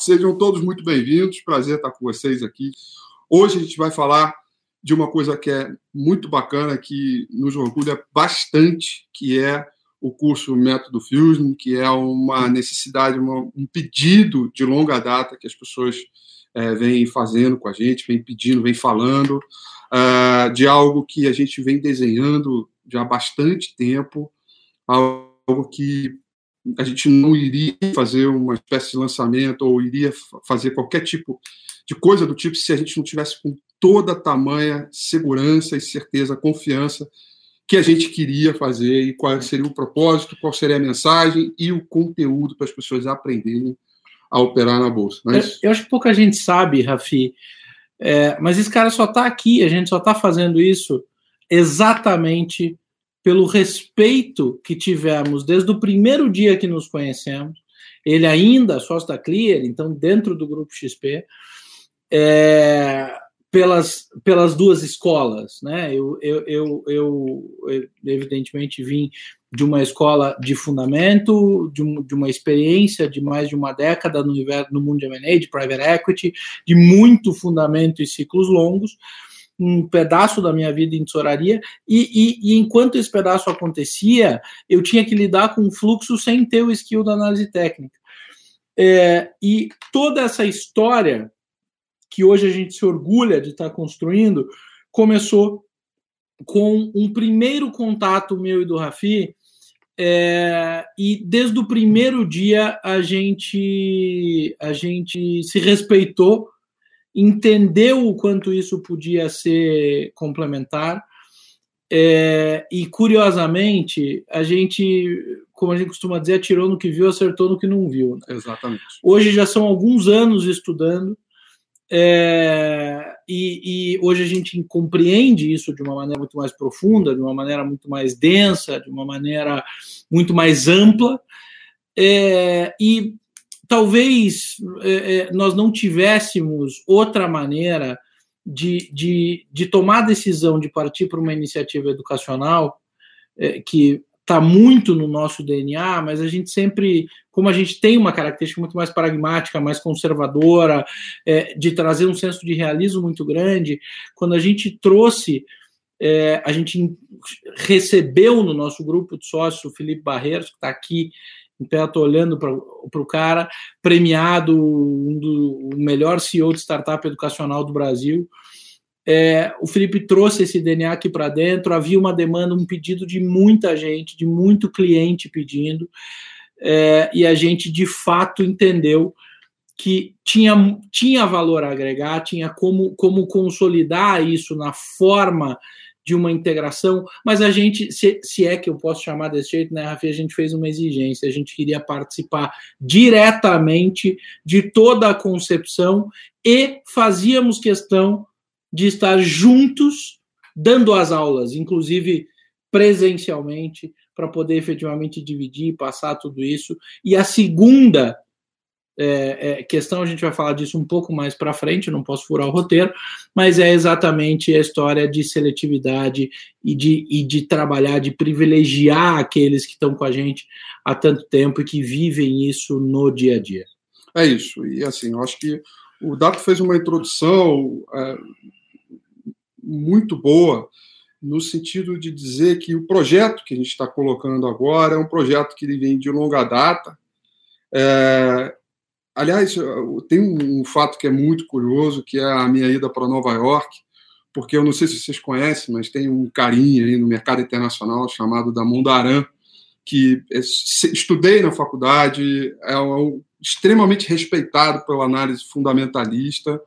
Sejam todos muito bem-vindos, prazer estar com vocês aqui. Hoje a gente vai falar de uma coisa que é muito bacana, que nos orgulha bastante, que é o curso Método Fusion, que é uma necessidade, uma, um pedido de longa data que as pessoas é, vêm fazendo com a gente, vêm pedindo, vêm falando, uh, de algo que a gente vem desenhando já há bastante tempo, algo que a gente não iria fazer uma espécie de lançamento ou iria fazer qualquer tipo de coisa do tipo se a gente não tivesse com toda a tamanha segurança e certeza, confiança que a gente queria fazer e qual seria o propósito, qual seria a mensagem e o conteúdo para as pessoas aprenderem a operar na bolsa. É eu, eu, acho que pouca gente sabe, Rafi, é, mas esse cara só está aqui, a gente só está fazendo isso exatamente pelo respeito que tivemos desde o primeiro dia que nos conhecemos. Ele ainda sócio da Clear, então dentro do grupo XP. É, pelas, pelas duas escolas, né? Eu, eu, eu, eu, evidentemente vim de uma escola de fundamento, de, um, de, uma experiência de mais de uma década no, no mundo de M&A, de private equity, de muito fundamento e ciclos longos, um pedaço da minha vida em tesouraria, e, e, e, enquanto esse pedaço acontecia, eu tinha que lidar com o fluxo sem ter o skill da análise técnica. É, e toda essa história que hoje a gente se orgulha de estar construindo, começou com um primeiro contato meu e do Rafi, é, e desde o primeiro dia a gente a gente se respeitou, entendeu o quanto isso podia ser complementar. É, e curiosamente, a gente, como a gente costuma dizer, atirou no que viu, acertou no que não viu. Né? Exatamente. Hoje já são alguns anos estudando, é, e, e, hoje a gente compreende isso de uma maneira muito mais profunda, de uma maneira muito mais densa, de uma maneira muito mais ampla. É, e talvez é, é nós não tivéssemos outra maneira de, de, de tomar a decisão de partir para uma iniciativa educacional é, que está muito no nosso DNA, mas a gente sempre, como a gente tem uma característica muito mais pragmática, mais conservadora, de trazer um senso de realismo muito grande, quando a gente trouxe, é, a gente recebeu no nosso grupo de sócios o Felipe Barreiros, que está aqui pé, estou olhando para o cara, premiado, um do, o melhor CEO de startup educacional do Brasil, é, o Felipe trouxe esse DNA aqui para dentro, havia uma demanda, um pedido de muita gente, de muito cliente pedindo, é, e a gente de fato entendeu que tinha, tinha valor a agregar, tinha como, como consolidar isso na forma de uma integração, mas a gente, se, se é que eu posso chamar desse jeito, né, Rafi, a gente fez uma exigência, a gente queria participar diretamente de toda a concepção e fazíamos questão de estar juntos dando as aulas, inclusive presencialmente, para poder efetivamente dividir, passar tudo isso. E a segunda é, é, questão, a gente vai falar disso um pouco mais para frente, não posso furar o roteiro, mas é exatamente a história de seletividade e de, e de trabalhar, de privilegiar aqueles que estão com a gente há tanto tempo e que vivem isso no dia a dia. É isso, e assim, eu acho que o Dato fez uma introdução é, muito boa, no sentido de dizer que o projeto que a gente está colocando agora é um projeto que vem de longa data. É, aliás, tem um, fato que é muito curioso, que é a minha ida para Nova York, porque eu não sei se vocês conhecem, mas tem um carinha aí no mercado internacional chamado da Mondaran, que estudei na faculdade, é um, extremamente respeitado pela análise fundamentalista,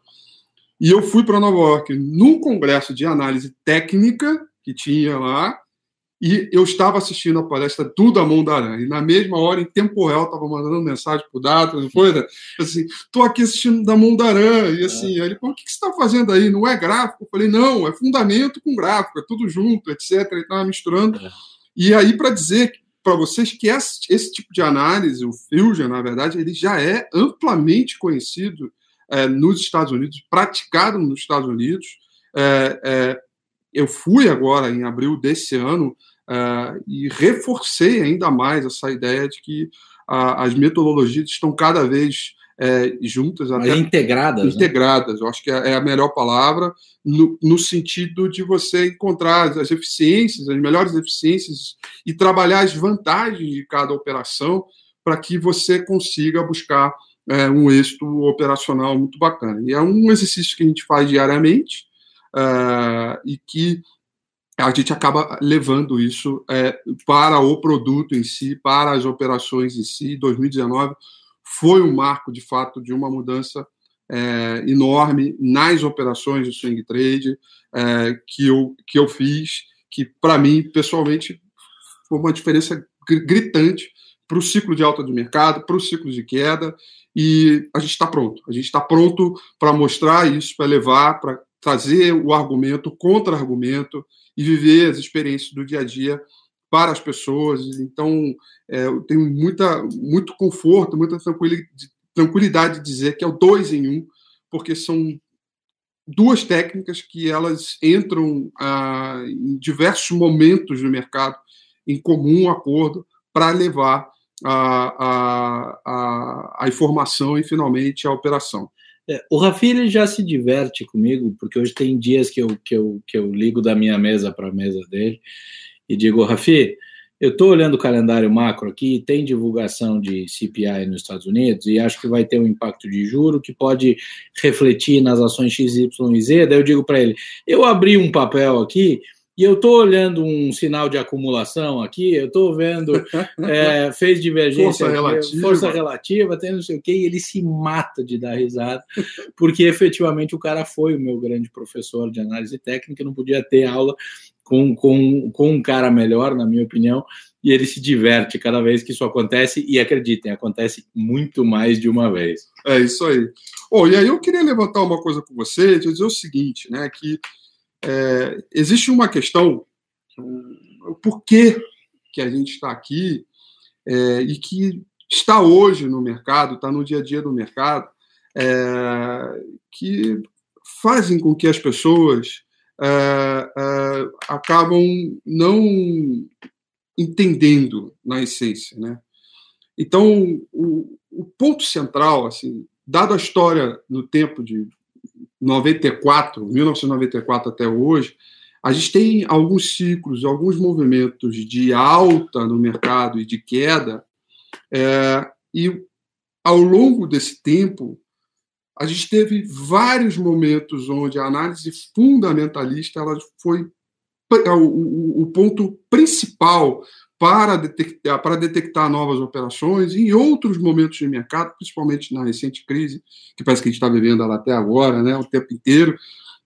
e eu fui para Nova York num congresso de análise técnica que tinha lá, e eu estava assistindo a palestra do Damon Daran. E na mesma hora, em tempo real, estava mandando mensagem para o Dato, não foi? Né? Assim, estou aqui assistindo Damon Daran. E assim, é. ele falou, o que, que você está fazendo aí? Não é gráfico? Eu falei, não, é fundamento com gráfico, é tudo junto, etc. Ele estava misturando. É. E aí, para dizer para vocês que esse, esse, tipo de análise, o Fusion, na verdade, ele já é amplamente conhecido é, nos Estados Unidos, praticado nos Estados Unidos. É, é, eu fui agora, em abril desse ano, é, e reforcei ainda mais essa ideia de que a, as metodologias estão cada vez é, juntas. Até integradas. Né? Integradas, né? eu acho que é, é a melhor palavra, no, no, sentido de você encontrar as eficiências, as melhores eficiências e trabalhar as vantagens de cada operação para que você consiga buscar é, um êxito operacional muito bacana. E é um exercício que a gente faz diariamente uh, e que a gente acaba levando isso é, para o produto em si, para as operações em si. 2019 foi um marco, de fato, de uma mudança é, enorme nas operações de swing trade é, que, eu, que eu fiz, que para mim, pessoalmente, foi uma diferença gritante para o ciclo de alta de mercado, para o ciclo de queda, e a gente está pronto. A gente está pronto para mostrar isso, para levar, para trazer o argumento, o contra-argumento e viver as experiências do dia a dia para as pessoas. Então, é, eu tenho muita, muito conforto, muita tranquilidade de dizer que é o dois em um, porque são duas técnicas que elas entram ah, em diversos momentos do mercado em comum acordo para levar a, a, a, a, informação e finalmente a operação. É, o Rafi ele já se diverte comigo, porque hoje tem dias que eu, que eu, que eu ligo da minha mesa para a mesa dele e digo, Rafi, eu estou olhando o calendário macro aqui, tem divulgação de CPI nos Estados Unidos e acho que vai ter um impacto de juro que pode refletir nas ações X, Y e Z. Daí eu digo para ele: eu abri um papel aqui e eu estou olhando um sinal de acumulação aqui, eu estou vendo, é, fez divergência, força relativa, força relativa, tem não sei o quê, e ele se mata de dar risada, porque efetivamente o cara foi o meu grande professor de análise técnica, não podia ter aula com, com, com um cara melhor, na minha opinião, e ele se diverte cada vez que isso acontece, e acreditem, acontece muito mais de uma vez. É isso aí. Oh, e aí eu queria levantar uma coisa com você, dizer o seguinte, né, que é, existe uma questão, o porquê que a gente está aqui é, e que está hoje no mercado, está no dia a dia do mercado, é, que fazem com que as pessoas é, é, acabam não entendendo na essência, né? Então, o, o ponto central, assim, dado a história no tempo de 94, 1994 até hoje, a gente tem alguns ciclos, alguns movimentos de alta no mercado e de queda, é, e ao longo desse tempo, a gente teve vários momentos onde a análise fundamentalista ela foi o, o, o ponto principal para detectar, para detectar novas operações, em outros momentos de mercado, principalmente na recente crise, que parece que a gente está vivendo ela até agora, né, o tempo inteiro,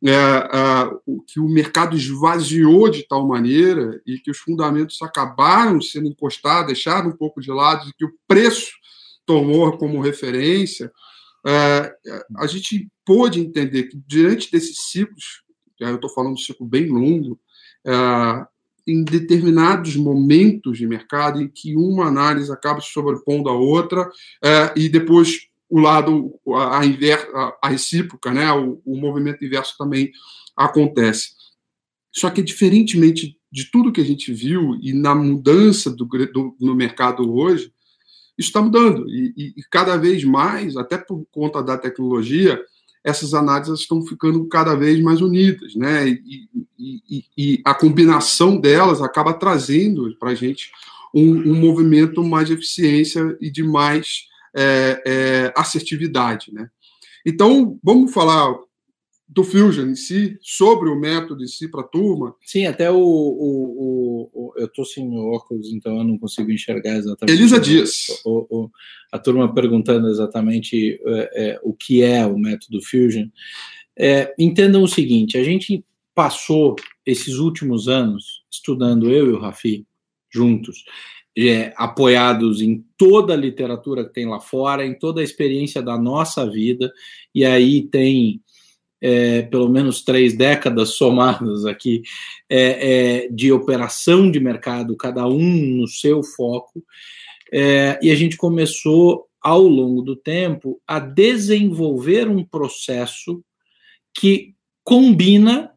é, é, que o mercado esvaziou de tal maneira e que os fundamentos acabaram sendo encostados, deixaram um pouco de lado, e que o preço tomou como referência, é, a gente pôde entender que diante desses ciclos, eu estou falando de um ciclo bem longo, é, em determinados momentos de mercado em que uma análise acaba se sobrepondo à outra é, e depois o lado a, a, a recíproca, né, o, o, movimento inverso também acontece. Só que diferentemente de tudo que a gente viu e na mudança do, do no mercado hoje, isso está mudando e, e, e cada vez mais, até por conta da tecnologia, essas análises estão ficando cada vez mais unidas, né? E, e, e a combinação delas acaba trazendo para a gente um, um, movimento mais de eficiência e de mais é, é, assertividade, né? Então, vamos falar do Fusion em si, sobre o método em si para a turma. Sim, até o, o, o, eu estou sem óculos, então eu não consigo enxergar exatamente. Elisa Dias. O, a turma perguntando exatamente é, é, o que é o método Fusion. É, entendam o seguinte: a gente passou esses últimos anos estudando eu e o Rafi juntos. É, apoiados em toda a literatura que tem lá fora, em toda a experiência da nossa vida, e aí tem é, pelo menos três décadas somadas aqui é, é, de operação de mercado, cada um no seu foco, é, e a gente começou ao longo do tempo a desenvolver um processo que combina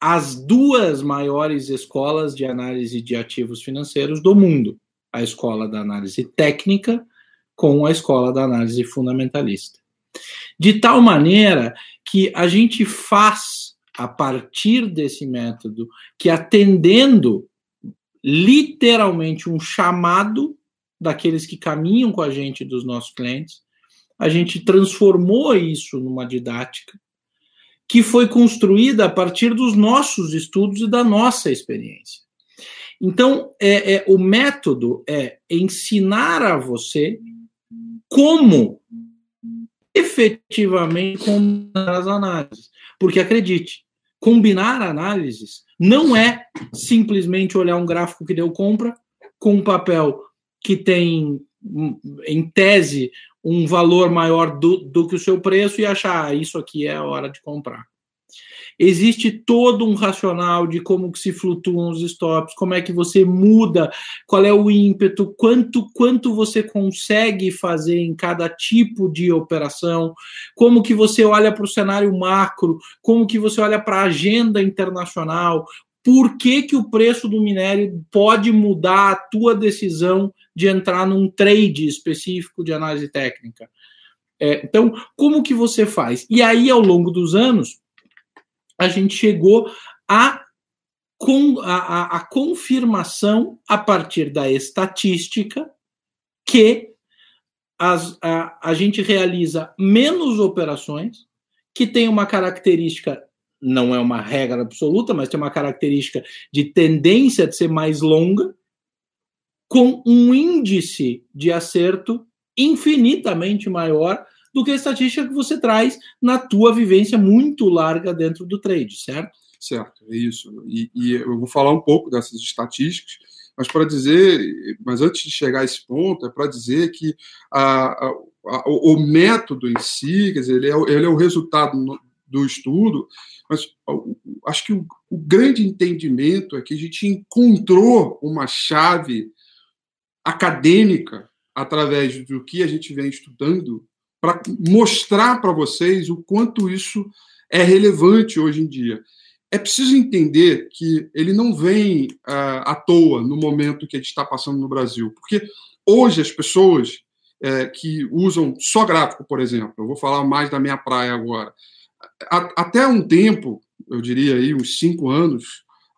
as duas maiores escolas de análise de ativos financeiros do mundo, a escola da análise técnica com a escola da análise fundamentalista. De tal maneira que a gente faz, a partir desse método, que atendendo literalmente um chamado daqueles que caminham com a gente, dos nossos clientes, a gente transformou isso numa didática que foi construída a partir dos nossos estudos e da nossa experiência. Então, é, é, o método é ensinar a você como efetivamente combinar as análises. Porque acredite, combinar análises não é simplesmente olhar um gráfico que deu compra com um papel que tem, em tese, um valor maior do, do que o seu preço e achar ah, isso aqui é a hora de comprar. Existe todo um racional de como que se flutuam os stops, como é que você muda, qual é o ímpeto, quanto quanto você consegue fazer em cada tipo de operação, como que você olha para o cenário macro, como que você olha para a agenda internacional, por que, que o preço do minério pode mudar a tua decisão de entrar num trade específico de análise técnica. É, então, como que você faz? E aí, ao longo dos anos, a gente chegou a, com, a, a confirmação a partir da estatística que as, a, a gente realiza menos operações, que tem uma característica, não é uma regra absoluta, mas tem uma característica de tendência de ser mais longa, com um índice de acerto infinitamente maior do que a estatística que você traz na tua vivência muito larga dentro do trade, certo? Certo, é isso. E, e eu vou falar um pouco dessas estatísticas, mas para dizer, mas antes de chegar a esse ponto, é para dizer que a, a, a, o método em si, quer dizer, ele é, ele é o resultado no, do estudo, mas acho que o, o, grande entendimento é que a gente encontrou uma chave acadêmica através do que a gente vem estudando para mostrar para vocês o quanto isso é relevante hoje em dia. É preciso entender que ele não vem uh, à toa no momento que a gente está passando no Brasil, porque hoje as pessoas é, que usam só gráfico, por exemplo, eu vou falar mais da minha praia agora, a, até um tempo, eu diria aí uns cinco anos,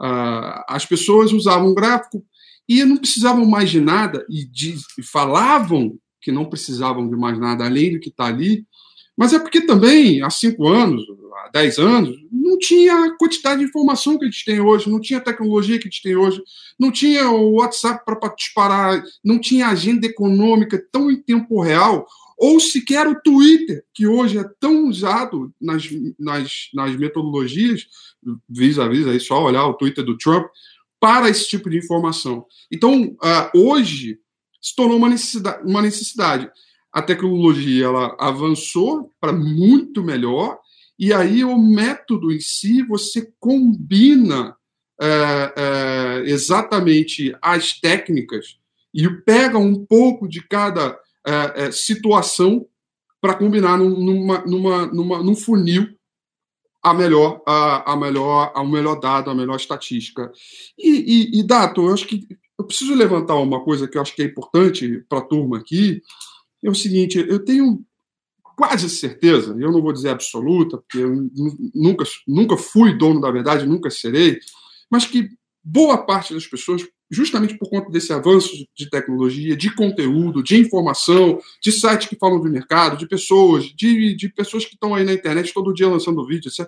uh, as pessoas usavam gráfico e não precisavam mais de nada e, de, e falavam que não precisavam de mais nada além do que está ali, mas é porque também, há cinco anos, há dez anos, não tinha a quantidade de informação que a gente tem hoje, não tinha a tecnologia que a gente tem hoje, não tinha o WhatsApp para disparar, não tinha agenda econômica tão em tempo real, ou sequer o Twitter, que hoje é tão usado nas, nas, nas metodologias, vis-a-vis, aí só olhar o Twitter do Trump, para esse tipo de informação. Então, uh, hoje, se tornou uma necessidade, uma necessidade. A tecnologia ela avançou para muito melhor, e aí o método em si você combina é, é, exatamente as técnicas e pega um pouco de cada é, é situação para combinar numa, numa, numa, num funil a melhor, a, a melhor, a melhor dado, a melhor estatística. E, e, e Dato, eu acho que eu preciso levantar uma coisa que eu acho que é importante para a turma aqui. É o seguinte: eu tenho quase certeza, eu não vou dizer absoluta, porque eu nunca, nunca fui dono da verdade, nunca serei, mas que boa parte das pessoas, justamente por conta desse avanço de tecnologia, de conteúdo, de informação, de sites que falam do mercado, de pessoas, de, de pessoas que estão aí na internet todo dia lançando vídeo, etc.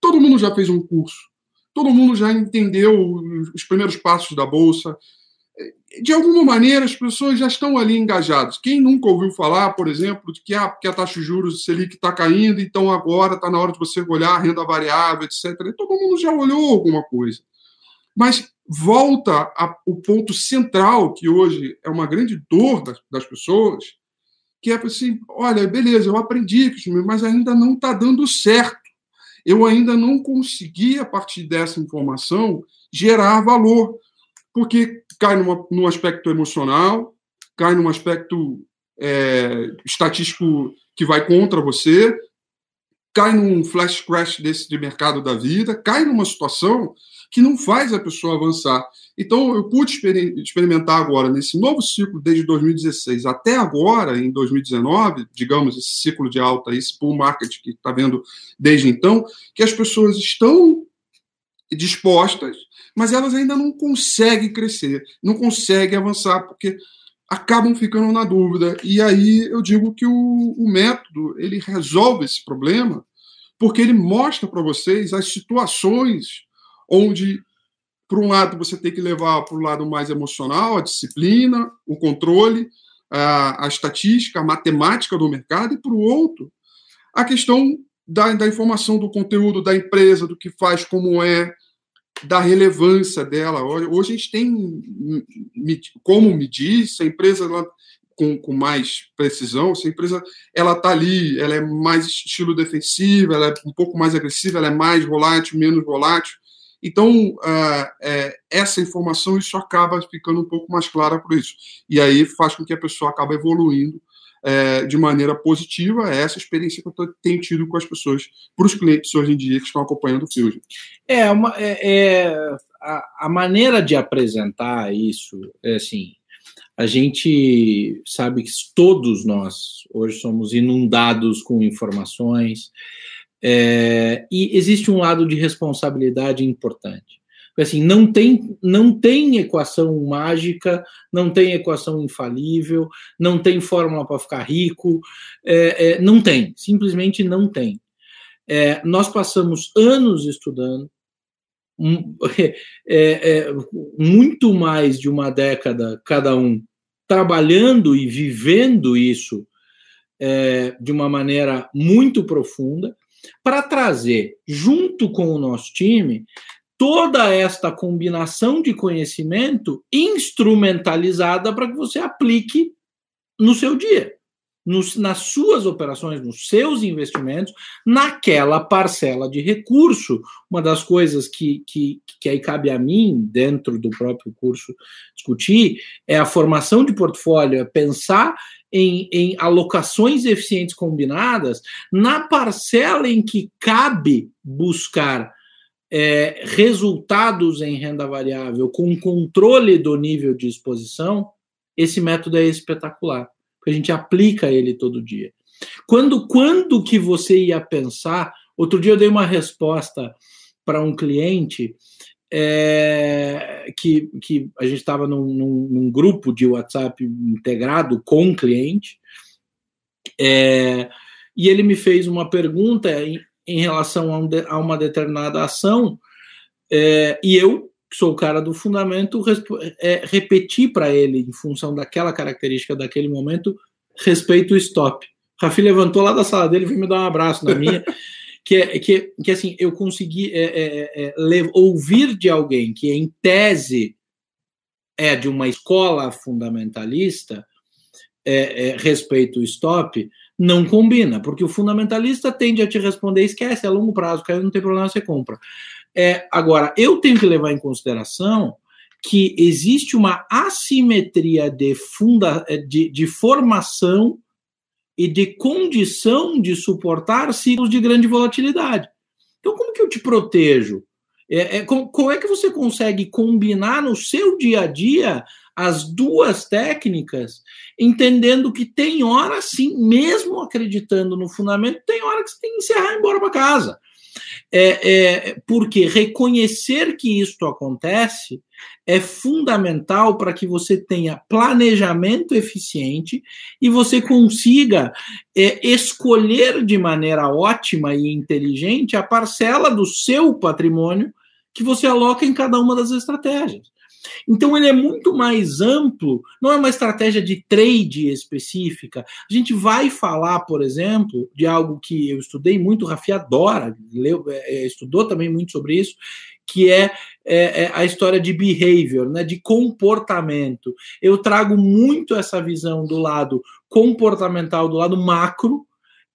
Todo mundo já fez um curso, todo mundo já entendeu os primeiros passos da bolsa, de alguma maneira, as pessoas já estão ali engajadas. Quem nunca ouviu falar, por exemplo, de que, ah, que a taxa de juros Selic está caindo, então agora está na hora de você olhar a renda variável, etc. Todo mundo já olhou alguma coisa. Mas volta ao ponto central, que hoje é uma grande dor das, das pessoas, que é assim: olha, beleza, eu aprendi, mas ainda não está dando certo. Eu ainda não consegui, a partir dessa informação, gerar valor. Porque cai numa, num aspecto emocional, cai num aspecto é, estatístico que vai contra você, cai num flash crash desse de mercado da vida, cai numa situação que não faz a pessoa avançar. Então, eu pude experimentar agora, nesse novo ciclo, desde 2016 até agora, em 2019, digamos, esse ciclo de alta, esse bull market que está vendo desde então, que as pessoas estão dispostas, mas elas ainda não conseguem crescer, não conseguem avançar, porque acabam ficando na dúvida. E aí eu digo que o, o método ele resolve esse problema, porque ele mostra para vocês as situações onde, por um lado, você tem que levar para o lado mais emocional, a disciplina, o controle, a, a estatística, a matemática do mercado, e, por outro, a questão da, da informação do conteúdo da empresa, do que faz, como é, da relevância dela. Hoje a gente tem como medir se a empresa ela, com, com mais precisão, se a empresa ela está ali, ela é mais estilo defensivo, ela é um pouco mais agressiva, ela é mais volátil, menos volátil. Então, uh, é, essa informação, isso acaba ficando um pouco mais clara por isso. E aí faz com que a pessoa acabe evoluindo é, de maneira positiva. É essa experiência que eu tenho tido com as pessoas, para os clientes hoje em dia que estão acompanhando o Fusion. É, uma, é, é a, a, maneira de apresentar isso, é assim, a gente sabe que todos nós hoje somos inundados com informações, é, e existe um lado de responsabilidade importante. Assim, não tem, não tem equação mágica, não tem equação infalível, não tem fórmula para ficar rico, é, é, não tem, simplesmente não tem. É, nós passamos anos estudando, é, é, muito mais de uma década cada um, trabalhando e vivendo isso de uma maneira muito profunda, para trazer, junto com o nosso time, toda esta combinação de conhecimento instrumentalizada para que você aplique no seu dia, nos, nas suas operações, nos seus investimentos, naquela parcela de recurso. Uma das coisas que, que, que aí cabe a mim, dentro do próprio curso, discutir é a formação de portfólio, é pensar em, em alocações eficientes combinadas na parcela em que cabe buscar é, resultados em renda variável com controle do nível de exposição, esse método é espetacular, porque a gente aplica ele todo dia. Quando, quando que você ia pensar? Outro dia eu dei uma resposta para um cliente é, que, que a gente estava num, num, num, grupo de WhatsApp integrado com um cliente, é, e ele me fez uma pergunta em, relação a, um de, a, uma determinada ação, é, e eu, que sou o cara do fundamento, é, repeti para ele, em função daquela característica daquele momento, respeito o stop. Rafi levantou lá da sala dele e veio me dar um abraço na minha. que é que, que assim eu consegui é, é, é, ouvir de alguém que em tese é de uma escola fundamentalista é, respeito o stop não combina porque o fundamentalista tende a te responder esquece é a longo prazo caiu não tem problema você compra é, agora eu tenho que levar em consideração que existe uma assimetria de, funda, de, de formação e de condição de suportar ciclos de grande volatilidade. Então, como que eu te protejo? É, é, como, como, é que você consegue combinar no seu dia a dia as duas técnicas, entendendo que tem hora, sim, mesmo acreditando no fundamento, tem hora que você tem que encerrar e ir embora para casa. É, é, porque reconhecer que isto acontece é fundamental para que você tenha planejamento eficiente e você consiga é, escolher de maneira ótima e inteligente a parcela do seu patrimônio que você aloca em cada uma das estratégias. Então ele é muito mais amplo, não é uma estratégia de trade específica. A gente vai falar, por exemplo, de algo que eu estudei muito, o Rafi adora, leu, é, estudou também muito sobre isso, que é, é, é, a história de behavior, né, de comportamento. Eu trago muito essa visão do lado comportamental, do lado macro,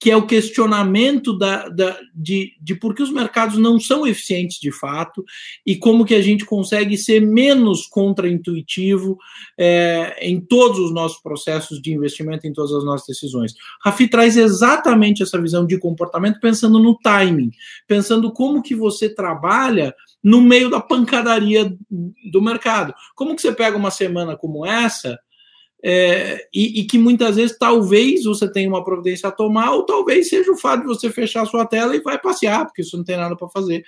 que é o questionamento da, da, de, de por que os mercados não são eficientes de fato e como que a gente consegue ser menos contraintuitivo é, em todos os nossos processos de investimento, em todas as nossas decisões. Rafi traz exatamente essa visão de comportamento pensando no timing, pensando como que você trabalha no meio da pancadaria do mercado. Como que você pega uma semana como essa é, e, e, que muitas vezes talvez você tenha uma providência a tomar, ou talvez seja o fato de você fechar a sua tela e vai passear, porque isso não tem nada para fazer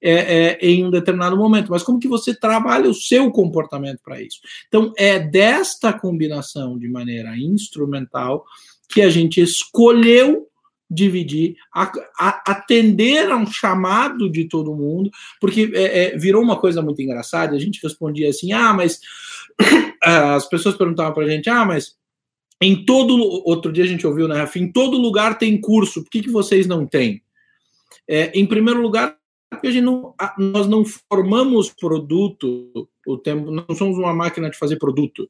é, é, em um determinado momento. Mas como que você trabalha o seu comportamento para isso? Então, é desta combinação de maneira instrumental que a gente escolheu dividir, a, a, atender a um chamado de todo mundo, porque é, é, virou uma coisa muito engraçada. A gente respondia assim: ah, mas as pessoas perguntavam para a gente: ah, mas em todo outro dia a gente ouviu, né, Rafa? Em todo lugar tem curso, por que, que vocês não têm? É, em primeiro lugar, porque a gente não, nós não formamos produto o tempo, não somos uma máquina de fazer produto.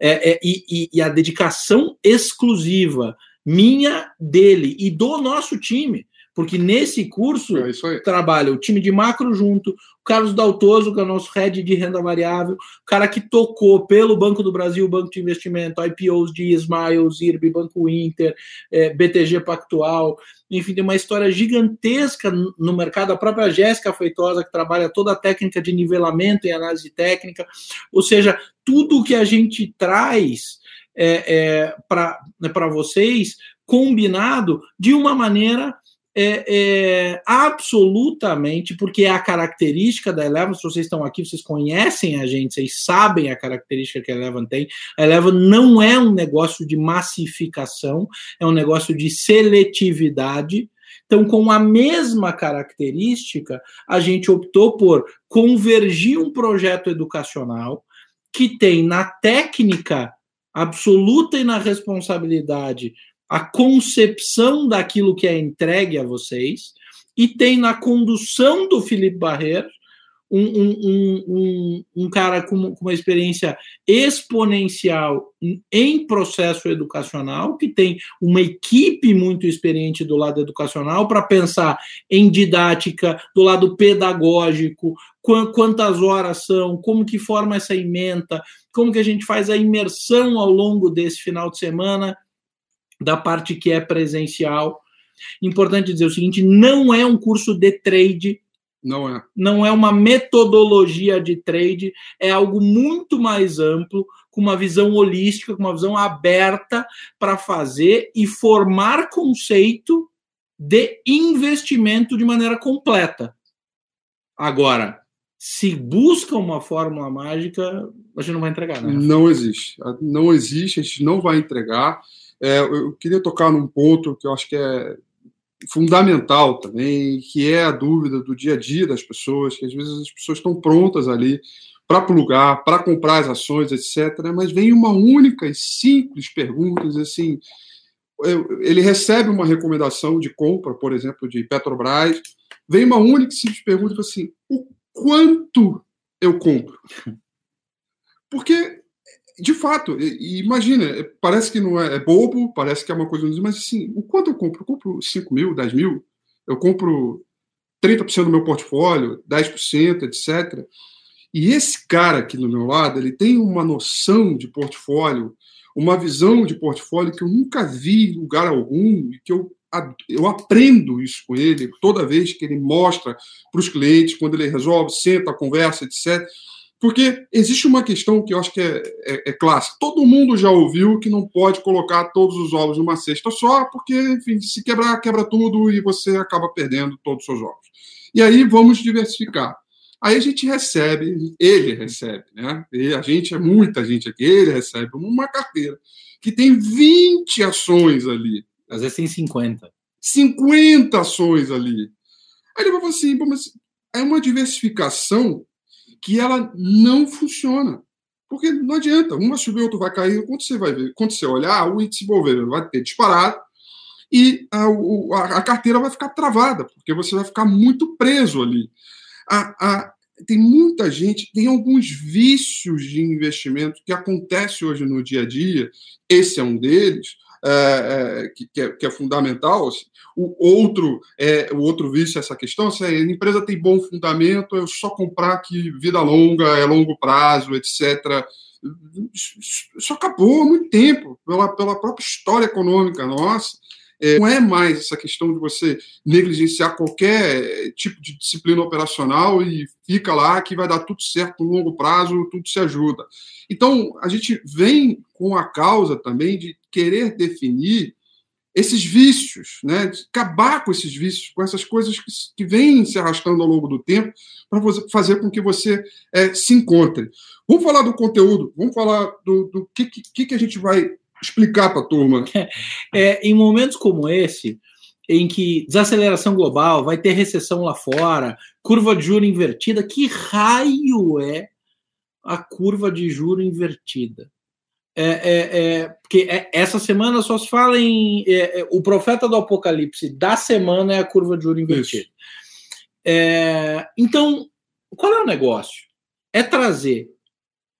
É, é, e, e, a dedicação exclusiva minha, dele e do nosso time. Porque nesse curso é trabalha o time de macro junto, o Carlos Daltoso, que é o nosso head de renda variável, o cara que tocou pelo Banco do Brasil, Banco de Investimento, IPOs de Smiles, IRB, Banco Inter, é, BTG Pactual, enfim, tem uma história gigantesca no mercado. A própria Jéssica Feitosa, que trabalha toda a técnica de nivelamento e análise técnica, ou seja, tudo que a gente traz é, é, para né, vocês, combinado de uma maneira é, é, absolutamente, porque é a característica da Eleven, se vocês estão aqui, vocês conhecem a gente, vocês sabem a característica que a Eleven tem. A Eleven não é um negócio de massificação, é um negócio de seletividade. Então, com a mesma característica, a gente optou por convergir um projeto educacional que tem na técnica absoluta e na responsabilidade a concepção daquilo que é entregue a vocês, e tem na condução do Felipe Barreiro um, um, um, um, cara com, com uma experiência exponencial em processo educacional, que tem uma equipe muito experiente do lado educacional para pensar em didática, do lado pedagógico, quantas horas são, como que forma essa ementa, como que a gente faz a imersão ao longo desse final de semana da parte que é presencial. Importante dizer o seguinte: não é um curso de trade. Não é. Não é uma metodologia de trade, é algo muito mais amplo, com uma visão holística, com uma visão aberta para fazer e formar conceito de investimento de maneira completa. Agora, se busca uma fórmula mágica, a gente não vai entregar, né? Não existe. Não existe, a gente não vai entregar. É, eu queria tocar num ponto que eu acho que é fundamental também, que é a dúvida do dia a dia das pessoas, que às vezes as pessoas estão prontas ali para plugar, para comprar as ações, etc. Mas vem uma única e simples pergunta, assim, ele recebe uma recomendação de compra, por exemplo, de Petrobras, vem uma única e simples pergunta assim, o quanto eu compro? Porque de fato, imagina, é, parece que não é, é, bobo, parece que é uma coisa, mas assim, o quanto eu compro? Eu compro 5 mil, 10 mil, eu compro 30% do meu portfólio, 10%, etc. E esse cara aqui do meu lado, ele tem uma noção de portfólio, uma visão de portfólio que eu nunca vi em lugar algum, e que eu, eu aprendo isso com ele toda vez que ele mostra para os clientes, quando ele resolve, senta, conversa, etc. Porque existe uma questão que eu acho que é, é, é, clássica. Todo mundo já ouviu que não pode colocar todos os ovos numa cesta só, porque, enfim, se quebrar, quebra tudo e você acaba perdendo todos os seus ovos. E aí vamos diversificar. Aí a gente recebe, ele recebe, né? E a gente é muita gente aqui, ele recebe uma carteira que tem 20 ações ali. Às vezes tem 50. 50 ações ali. Aí ele vai falar assim, mas é uma diversificação que ela não funciona. Porque não adianta, uma subir, outro vai cair. Quando você vai ver, quando você olhar, o índice Bovespa vai ter disparado e a, a, carteira vai ficar travada, porque você vai ficar muito preso ali. A, a, tem muita gente, tem alguns vícios de investimento que acontecem hoje no dia a dia, esse é um deles, é, é, que, que, é, que, é, fundamental. Assim. O outro é o outro vício é essa questão. Se a empresa tem bom fundamento, eu só comprar que vida longa, é longo prazo, etc. Isso acabou há muito tempo, pela, pela própria história econômica nossa. É, não é mais essa questão de você negligenciar qualquer tipo de disciplina operacional e fica lá que vai dar tudo certo no longo prazo, tudo se ajuda. Então, a gente vem com a causa também de querer definir esses vícios, né? Acabar com esses vícios, com essas coisas que, que vêm se arrastando ao longo do tempo, para fazer com que você é, se encontre. Vamos falar do conteúdo, vamos falar do, do que, que, que a gente vai explicar para a turma. É, em momentos como esse, em que desaceleração global, vai ter recessão lá fora, curva de juro invertida, que raio é a curva de juro invertida? É, é, é, porque é, essa semana só se fala em. É, é, o profeta do apocalipse da semana é a curva de juro invertida. então, qual é o negócio? É trazer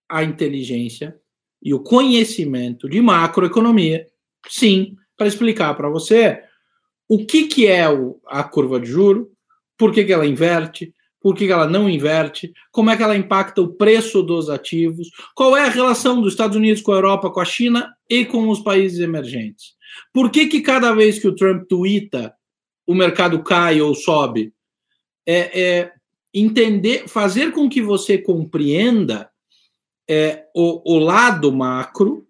a inteligência e o conhecimento de macroeconomia, sim, para explicar para você o que, que é o, a curva de juro, por que, que ela inverte, por que, que ela não inverte, como é que ela impacta o preço dos ativos, qual é a relação dos Estados Unidos com a Europa, com a China e com os países emergentes. Por que, que cada vez que o Trump tuita, o mercado cai ou sobe? É, é entender, fazer com que você compreenda é, o, o lado macro,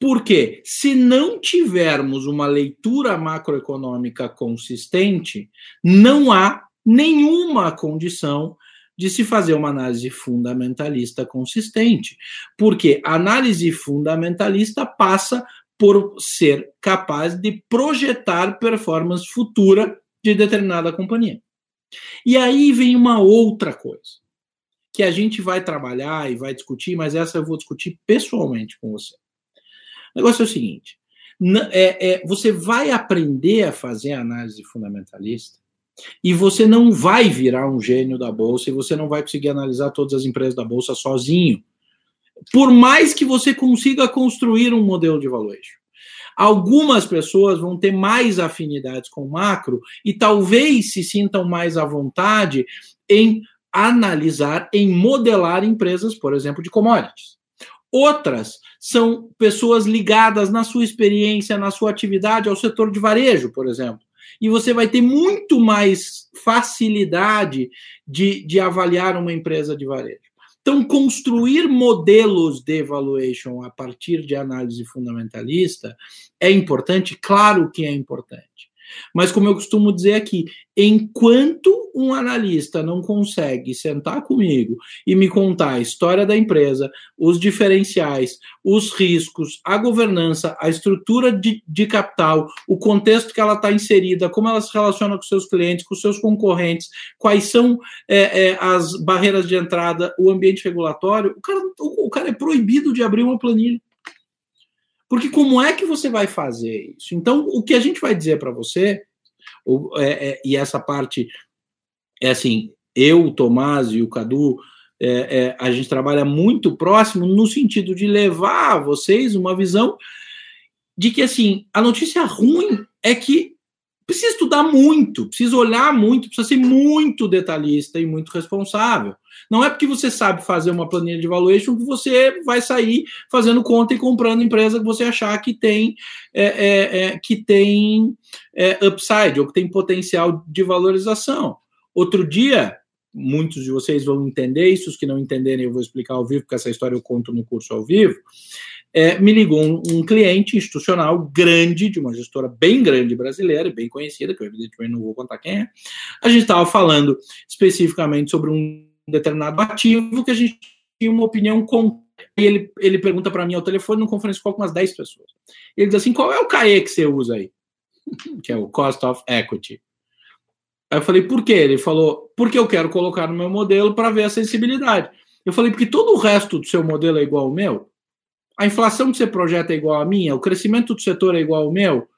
porque se não tivermos uma leitura macroeconômica consistente, não há nenhuma condição de se fazer uma análise fundamentalista consistente, porque a análise fundamentalista passa por ser capaz de projetar performance futura de determinada companhia. E aí vem uma outra coisa que a gente vai trabalhar e vai discutir, mas essa eu vou discutir pessoalmente com você. O negócio é o seguinte: é, é, você vai aprender a fazer análise fundamentalista e você não vai virar um gênio da bolsa e você não vai conseguir analisar todas as empresas da bolsa sozinho. Por mais que você consiga construir um modelo de valuation. Algumas pessoas vão ter mais afinidades com o macro e talvez se sintam mais à vontade em analisar, em modelar empresas, por exemplo, de commodities. Outras são pessoas ligadas na sua experiência, na sua atividade ao setor de varejo, por exemplo. E você vai ter muito mais facilidade de, de avaliar uma empresa de varejo. Então, construir modelos de evaluation a partir de análise fundamentalista é importante? Claro que é importante. Mas, como eu costumo dizer aqui, enquanto um analista não consegue sentar comigo e me contar a história da empresa, os diferenciais, os riscos, a governança, a estrutura de, de capital, o contexto que ela está inserida, como ela se relaciona com seus clientes, com seus concorrentes, quais são é, é, as barreiras de entrada, o ambiente regulatório, o cara, o, o cara é proibido de abrir uma planilha. Porque como é que você vai fazer isso? Então, o que a gente vai dizer para você, é, é, e essa parte é assim, eu, o Tomás e o Cadu, é, é, a gente trabalha muito próximo no sentido de levar a vocês uma visão de que assim a notícia ruim é que precisa estudar muito, precisa olhar muito, precisa ser muito detalhista e muito responsável. Não é porque você sabe fazer uma planilha de valuation que você vai sair fazendo conta e comprando empresa que você achar que tem é, é, é, que tem é, upside ou que tem potencial de valorização. Outro dia, muitos de vocês vão entender isso, os que não entenderem eu vou explicar ao vivo, porque essa história eu conto no curso ao vivo é, me ligou um, um, cliente institucional grande, de uma gestora bem grande brasileira, bem conhecida, que eu evidentemente não vou contar quem é. A gente estava falando especificamente sobre um determinado ativo que a gente tinha uma opinião com. E ele, ele pergunta para mim ao telefone, num conference call com umas 10 pessoas. Ele diz assim: qual é o CAE que você usa aí? que é o Cost of Equity. Aí eu falei, por quê? Ele falou, porque eu quero colocar no meu modelo para ver a sensibilidade. Eu falei, porque todo o resto do seu modelo é igual ao meu a inflação que você projeta é igual à minha, o crescimento do setor é igual ao meu,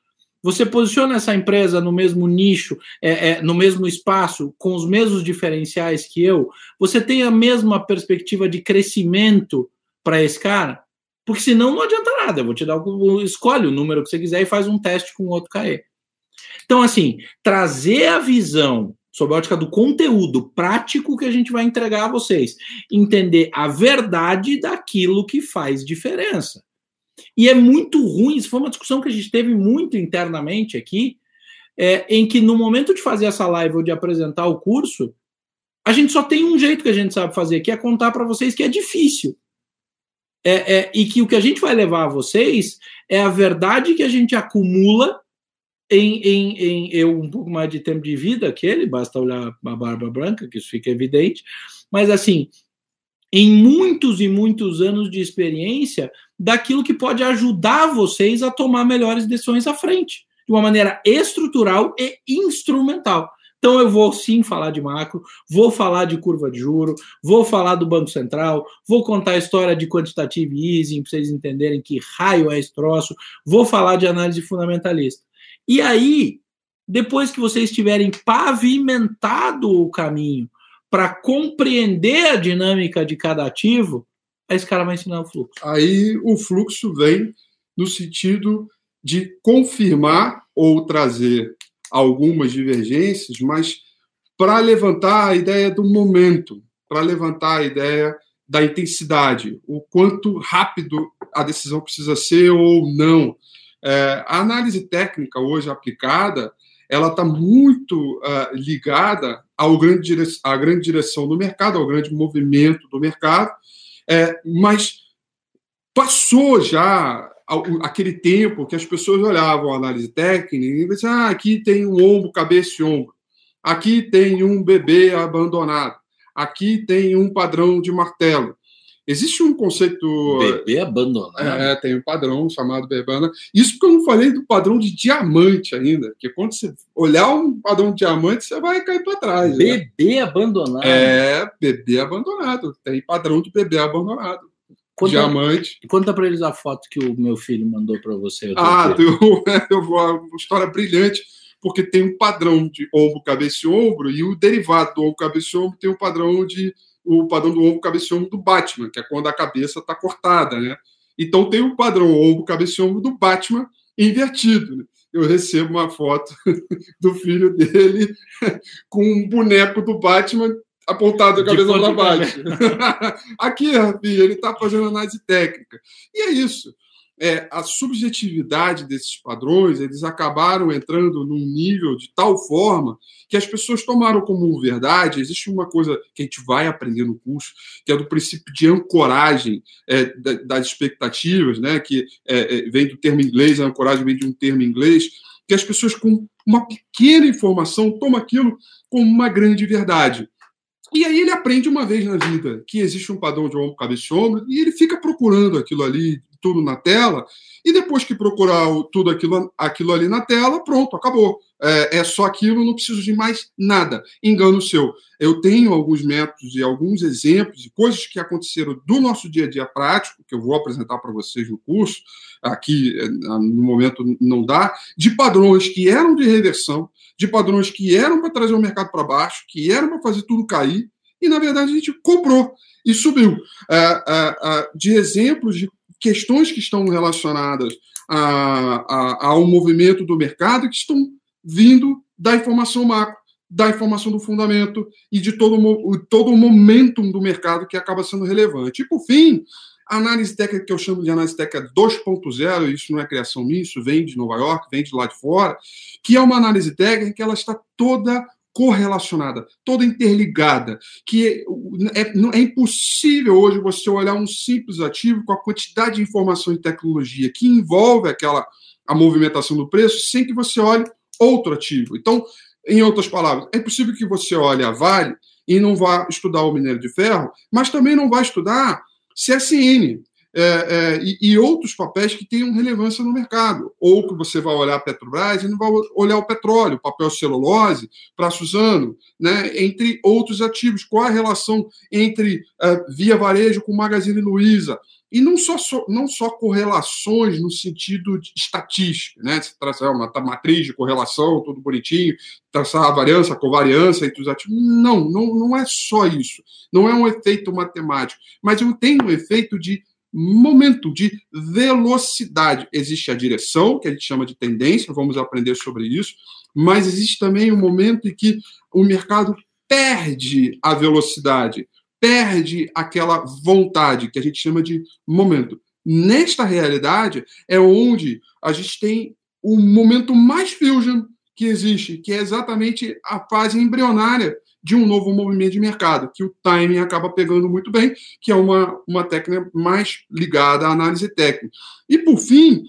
você posiciona essa empresa no mesmo nicho, é, é, no mesmo espaço, com os mesmos diferenciais que eu, você tem a mesma perspectiva de crescimento para esse cara? Porque senão não adianta nada. Eu vou te dar o escolhe o número que você quiser e faz um teste com outro KE. Então, assim, trazer a visão sob a ótica do conteúdo prático que a gente vai entregar a vocês. Entender a verdade daquilo que faz diferença. E é muito ruim, isso foi uma discussão que a gente teve muito internamente aqui, é, em que no momento de fazer essa live ou de apresentar o curso, a gente só tem um jeito que a gente sabe fazer, que é contar para vocês que é difícil. É, é, e que o que a gente vai levar a vocês é a verdade que a gente acumula em, em, em, eu um pouco mais de tempo de vida que ele, basta olhar a barba branca, que isso fica evidente, mas assim, em muitos e muitos anos de experiência daquilo que pode ajudar vocês a tomar melhores decisões à frente, de uma maneira estrutural e instrumental. Então eu vou sim falar de macro, vou falar de curva de juro, vou falar do Banco Central, vou contar a história de quantitative easing para vocês entenderem que raio é esse troço, vou falar de análise fundamentalista. E aí, depois que vocês tiverem pavimentado o caminho para compreender a dinâmica de cada ativo, aí esse cara vai ensinar o fluxo. Aí o fluxo vem no sentido de confirmar ou trazer algumas divergências, mas para levantar a ideia do momento, para levantar a ideia da intensidade, o quanto rápido a decisão precisa ser ou não. É, a análise técnica hoje aplicada, ela está muito uh, ligada ao grande dire... à grande direção do mercado, ao grande movimento do mercado, é, mas passou já aquele tempo que as pessoas olhavam a análise técnica e diziam, ah, aqui tem um ombro, cabeça e ombro, aqui tem um bebê abandonado, aqui tem um padrão de martelo, Existe um conceito. Bebê abandonado. É, tem um padrão chamado bebana. Isso porque eu não falei do padrão de diamante ainda. Porque quando você olhar um padrão de diamante, você vai cair para trás. Né? Bebê né? abandonado. É, bebê abandonado. Tem padrão de bebê abandonado. Conta, diamante. Conta para eles a foto que o meu filho mandou para você. Ah, tem uma história brilhante porque tem um padrão de ombro, cabeça e ombro, e o derivado do ombro, cabeça e ombro tem um padrão de o padrão do ombro, cabeça e ombro do Batman, que é quando a cabeça está cortada, né? Então tem o padrão ombro, cabeça e ombro do Batman invertido. Né? Eu recebo uma foto do filho dele com um boneco do Batman apontado a cabeça para baixo. Aqui, Rafi, ele está fazendo análise técnica. E é isso é, a subjetividade desses padrões, eles acabaram entrando num nível de tal forma que as pessoas tomaram como verdade. Existe uma coisa que a gente vai aprender no curso, que é do princípio de ancoragem é, das expectativas, né? que é, é, vem do termo inglês, a ancoragem vem de um termo inglês, que as pessoas com uma pequena informação tomam aquilo como uma grande verdade. E aí ele aprende uma vez na vida que existe um padrão de ombro, cabeça e ombro, e ele fica procurando aquilo ali, tudo na tela, e depois que procurar tudo aquilo, aquilo ali na tela, pronto, acabou. É, é, só aquilo, não preciso de mais nada. Engano seu. Eu tenho alguns métodos e alguns exemplos e coisas que aconteceram do nosso dia a dia prático, que eu vou apresentar para vocês no curso, aqui é, no momento não dá, de padrões que eram de reversão, de padrões que eram para trazer o mercado para baixo, que eram para fazer tudo cair, e na verdade a gente comprou e subiu. É, é, é de exemplos de questões que estão relacionadas a, a, ao movimento do mercado que estão vindo da informação macro, da informação do fundamento e de todo, todo o momentum do mercado que acaba sendo relevante. E, por fim, a análise técnica que eu chamo de análise técnica 2.0, isso não é criação minha, isso vem de Nova York, vem de lá de fora, que é uma análise técnica que ela está toda correlacionada, toda interligada, que é, é, impossível hoje você olhar um simples ativo com a quantidade de informação e tecnologia que envolve aquela a movimentação do preço sem que você olhe outro ativo. Então, em outras palavras, é possível que você olhe a Vale e não vá estudar o minério de ferro, mas também não vai estudar CSN, é, é, e, e, outros papéis que tenham relevância no mercado. Ou que você vai olhar a Petrobras e não vai olhar o petróleo, papel celulose, para Suzano, né, entre outros ativos. Qual a relação entre uh, Via Varejo com Magazine Luiza? E não só, não só correlações no sentido de estatística, né? Você traçar uma matriz de correlação, tudo bonitinho, traçar a variância, a covariância entre os ativos. Não, não, não é só isso. Não é um efeito matemático. Mas eu tenho um efeito de momento, de velocidade. Existe a direção, que a gente chama de tendência, vamos aprender sobre isso, mas existe também um momento em que o mercado perde a velocidade, perde aquela vontade, que a gente chama de momento. Nesta realidade é onde a gente tem o momento mais fusion que existe, que é exatamente a fase embrionária de um novo movimento de mercado, que o timing acaba pegando muito bem, que é uma, uma técnica mais ligada à análise técnica. E, por fim,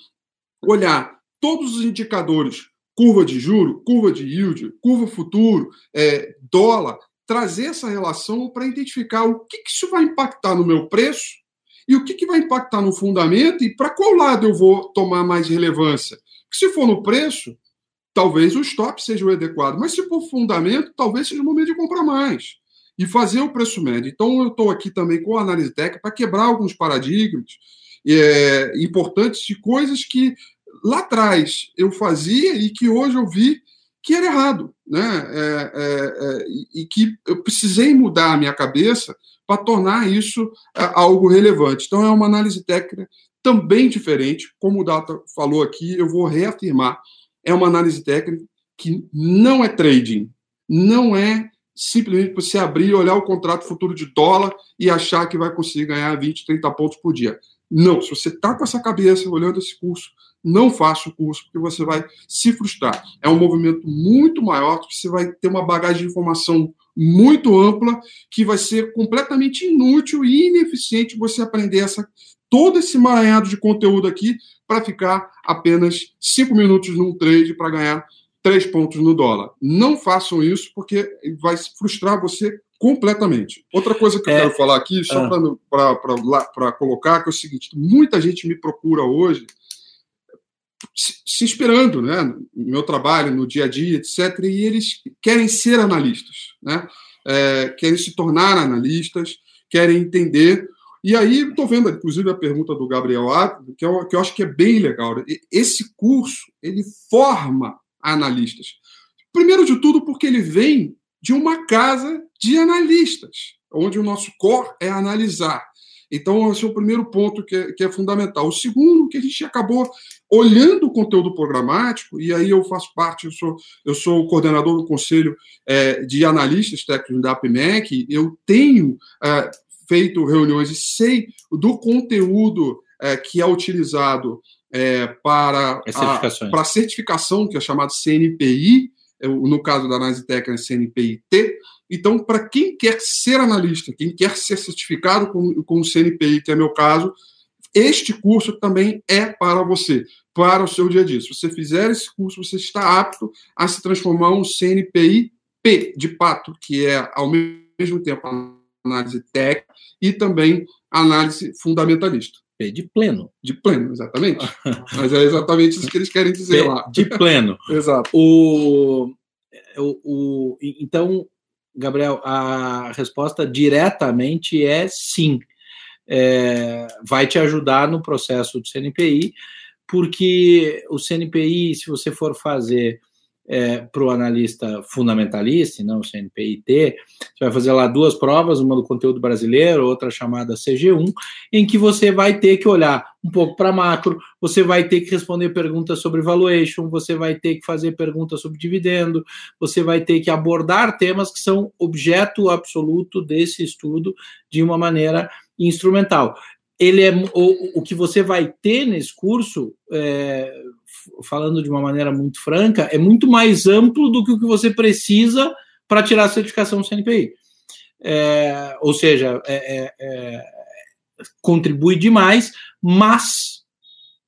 olhar todos os indicadores, curva de juro, curva de yield, curva futuro, é, dólar, trazer essa relação para identificar o que, que isso vai impactar no meu preço e o que, que vai impactar no fundamento e para qual lado eu vou tomar mais relevância. Se for no preço, talvez o stop seja o adequado, mas se for fundamento, talvez seja o momento de comprar mais e fazer o preço médio. Então, eu estou aqui também com a análise técnica para quebrar alguns paradigmas é, importantes de coisas que lá atrás eu fazia e que hoje eu vi que era errado, né? É, é, é e que eu precisei mudar a minha cabeça para tornar isso é, algo relevante. Então, é uma análise técnica também diferente, como o Data falou aqui, eu vou reafirmar é uma análise técnica que não é trading, não é simplesmente você abrir e olhar o contrato futuro de dólar e achar que vai conseguir ganhar 20, 30 pontos por dia. Não, se você está com essa cabeça olhando esse curso, não faça o curso, porque você vai se frustrar. É um movimento muito maior, você vai ter uma bagagem de informação muito ampla, que vai ser completamente inútil e ineficiente você aprender essa, todo esse maranhado de conteúdo aqui para ficar apenas cinco minutos num trade para ganhar três pontos no dólar. Não façam isso, porque vai frustrar você completamente. Outra coisa que eu é, quero falar aqui, só ah. para colocar, que é o seguinte: muita gente me procura hoje se, se inspirando né, no meu trabalho, no dia a dia, etc., e eles querem ser analistas, né? É, querem se tornar analistas, querem entender e aí, estou vendo, inclusive, a pergunta do Gabriel Ávila, que, eu, que eu acho que é bem legal. Esse curso, ele forma analistas. Primeiro de tudo, porque ele vem de uma casa de analistas, onde o nosso core é analisar. Então, esse é o primeiro ponto que é, que é, fundamental. O segundo, que a gente acabou olhando o conteúdo programático, e aí eu faço parte, eu sou, eu sou o coordenador do Conselho é, de Analistas Técnicos da APMEC, eu tenho é, feito reuniões e sei do conteúdo é, que é utilizado é, para, a, para a certificação, que é chamado CNPI, é, no caso da análise técnica, CNPI-T. Então, para quem quer ser analista, quem quer ser certificado com, com o CNPI, que é meu caso, este curso também é para você, para o seu dia a dia. Se você fizer esse curso, você está apto a se transformar um CNPI P de pato, que é ao mesmo tempo análise técnica e também análise fundamentalista. De pleno. De pleno, exatamente. Mas é exatamente isso que eles querem dizer lá. De pleno. Exato. O, o, o, então, Gabriel, a resposta diretamente é sim. É, vai te ajudar no processo do CNPI, porque o CNPI, se você for fazer é, para o analista fundamentalista, não o CNPIT, você vai fazer lá duas provas, uma do conteúdo brasileiro, outra chamada CG1, em que você vai ter que olhar um pouco para macro, você vai ter que responder perguntas sobre valuation, você vai ter que fazer perguntas sobre dividendo, você vai ter que abordar temas que são objeto absoluto desse estudo de uma maneira instrumental. Ele é o, o que você vai ter nesse curso é, falando de uma maneira muito franca, é muito mais amplo do que o que você precisa para tirar a certificação do CNPI. É, ou seja, é, é, é, contribui demais, mas,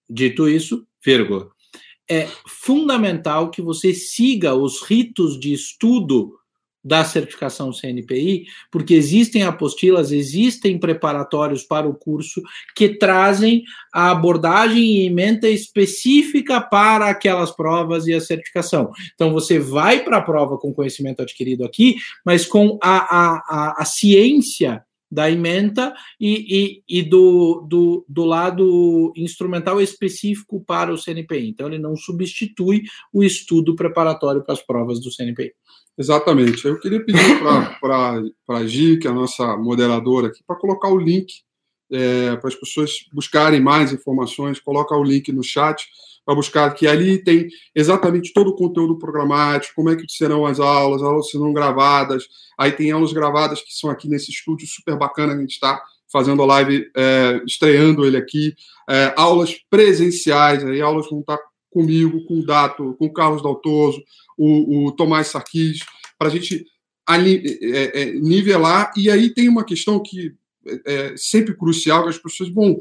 dito isso, vírgula, é fundamental que você siga os ritos de estudo da certificação CNPI, porque existem apostilas, existem preparatórios para o curso que trazem a abordagem e emenda específica para aquelas provas e a certificação. Então, você vai para a prova com conhecimento adquirido aqui, mas com a, a, a, a ciência da emenda e, e, e do, do, do, lado instrumental específico para o CNPI. Então, ele não substitui o estudo preparatório para as provas do CNPI. Exatamente. Eu queria pedir para a Gi, que é a nossa moderadora aqui, para colocar o link é, para as pessoas buscarem mais informações, coloca o link no chat para buscar, que ali tem exatamente todo o conteúdo programático, como é que serão as aulas, as aulas serão gravadas, aí tem aulas gravadas que são aqui nesse estúdio super bacana, a gente está fazendo a live, é, estreando ele aqui, é, aulas presenciais, aí aulas vão estar comigo, com o Dato, com o Carlos Daltoso, o, o Tomás Sarquis, para a gente é, é, nivelar, e aí tem uma questão que é, é sempre crucial, que as pessoas, bom,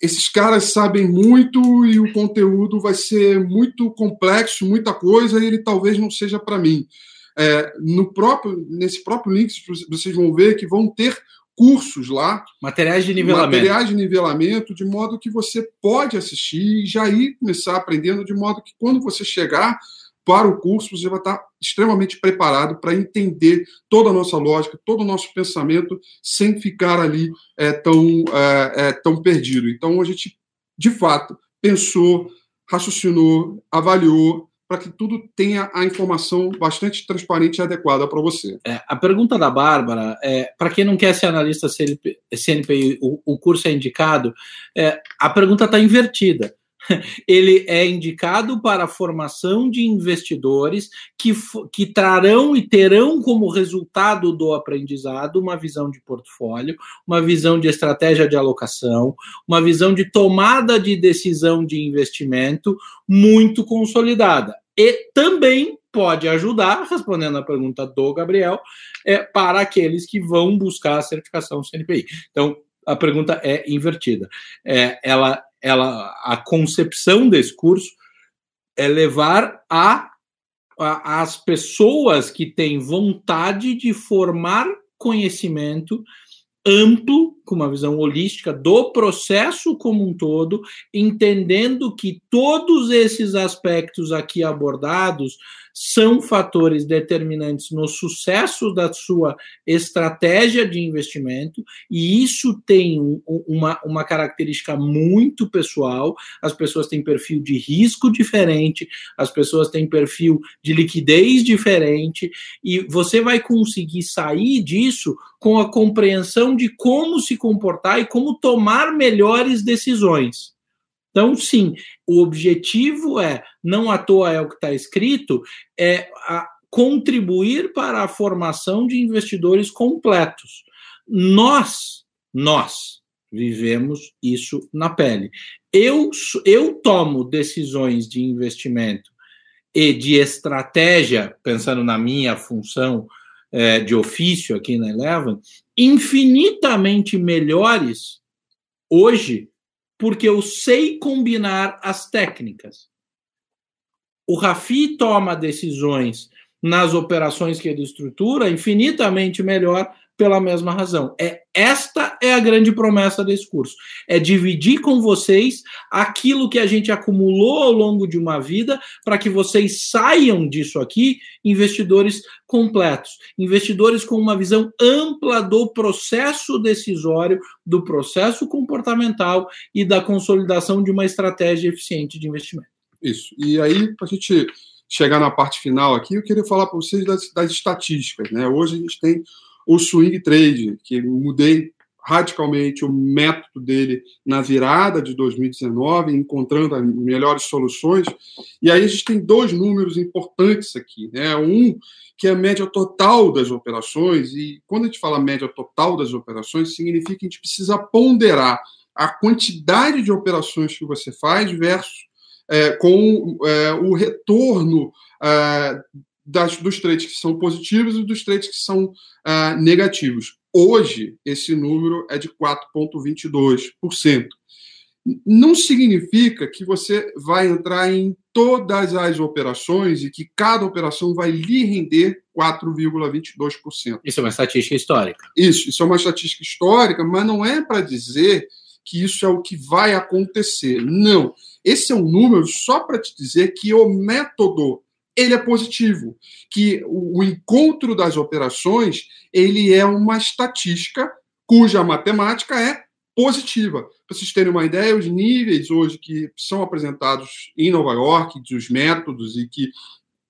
esses caras sabem muito e o conteúdo vai ser muito complexo, muita coisa, e ele talvez não seja para mim. É, no próprio, nesse próprio link, vocês vão ver que vão ter cursos lá. Materiais de nivelamento. Materiais de nivelamento, de modo que você pode assistir e já ir começar aprendendo, de modo que quando você chegar para o curso, você vai estar extremamente preparado para entender toda a nossa lógica, todo o nosso pensamento, sem ficar ali é, tão, é, é, tão perdido. Então, a gente, de fato, pensou, raciocinou, avaliou, para que tudo tenha a informação bastante transparente e adequada para você. É, a pergunta da Bárbara é, para quem não quer ser analista CNPI, CNPI o, o curso é indicado, é, a pergunta está invertida. ele é indicado para a formação de investidores que, que trarão e terão como resultado do aprendizado uma visão de portfólio, uma visão de estratégia de alocação, uma visão de tomada de decisão de investimento muito consolidada. E também pode ajudar, respondendo a pergunta do Gabriel, é, para aqueles que vão buscar a certificação CNPI. Então, a pergunta é invertida. É, ela ela, a concepção desse curso é levar a, a as pessoas que têm vontade de formar conhecimento amplo, com uma visão holística do processo como um todo, entendendo que todos esses aspectos aqui abordados são fatores determinantes no sucesso da sua estratégia de investimento, e isso tem uma, uma característica muito pessoal. As pessoas têm perfil de risco diferente, as pessoas têm perfil de liquidez diferente, e você vai conseguir sair disso com a compreensão de como se comportar e como tomar melhores decisões. Então, sim, o objetivo é, não à toa é o que está escrito, é contribuir para a formação de investidores completos. Nós, nós vivemos isso na pele. Eu, eu tomo decisões de investimento e de estratégia, pensando na minha função é, de ofício aqui na Eleven, infinitamente melhores hoje porque eu sei combinar as técnicas. O Rafi toma decisões nas operações que ele estrutura infinitamente melhor pela mesma razão. É esta é a grande promessa desse curso, é dividir com vocês aquilo que a gente acumulou ao longo de uma vida para que vocês saiam disso aqui investidores completos, investidores com uma visão ampla do processo decisório, do processo comportamental e da consolidação de uma estratégia eficiente de investimento. Isso. E aí, para a gente chegar na parte final aqui, eu queria falar para vocês das, das estatísticas. Né? Hoje a gente tem o swing trade, que mudei radicalmente o método dele na virada de 2019, encontrando as melhores soluções. E aí a gente tem dois números importantes aqui, né? Um que é a média total das operações, e quando a gente fala média total das operações, significa que a gente precisa ponderar a quantidade de operações que você faz versus é, com é, o retorno é, das, dos trades que são positivos e dos trades que são uh, negativos. Hoje, esse número é de 4,22%. Não significa que você vai entrar em todas as operações e que cada operação vai lhe render 4,22%. Isso é uma estatística histórica. Isso, isso é uma estatística histórica, mas não é para dizer que isso é o que vai acontecer. Não. Esse é um número só para te dizer que o método ele é positivo, que o, encontro das operações ele é uma estatística cuja matemática é positiva. Para vocês terem uma ideia, os níveis hoje que são apresentados em Nova York, dos métodos e que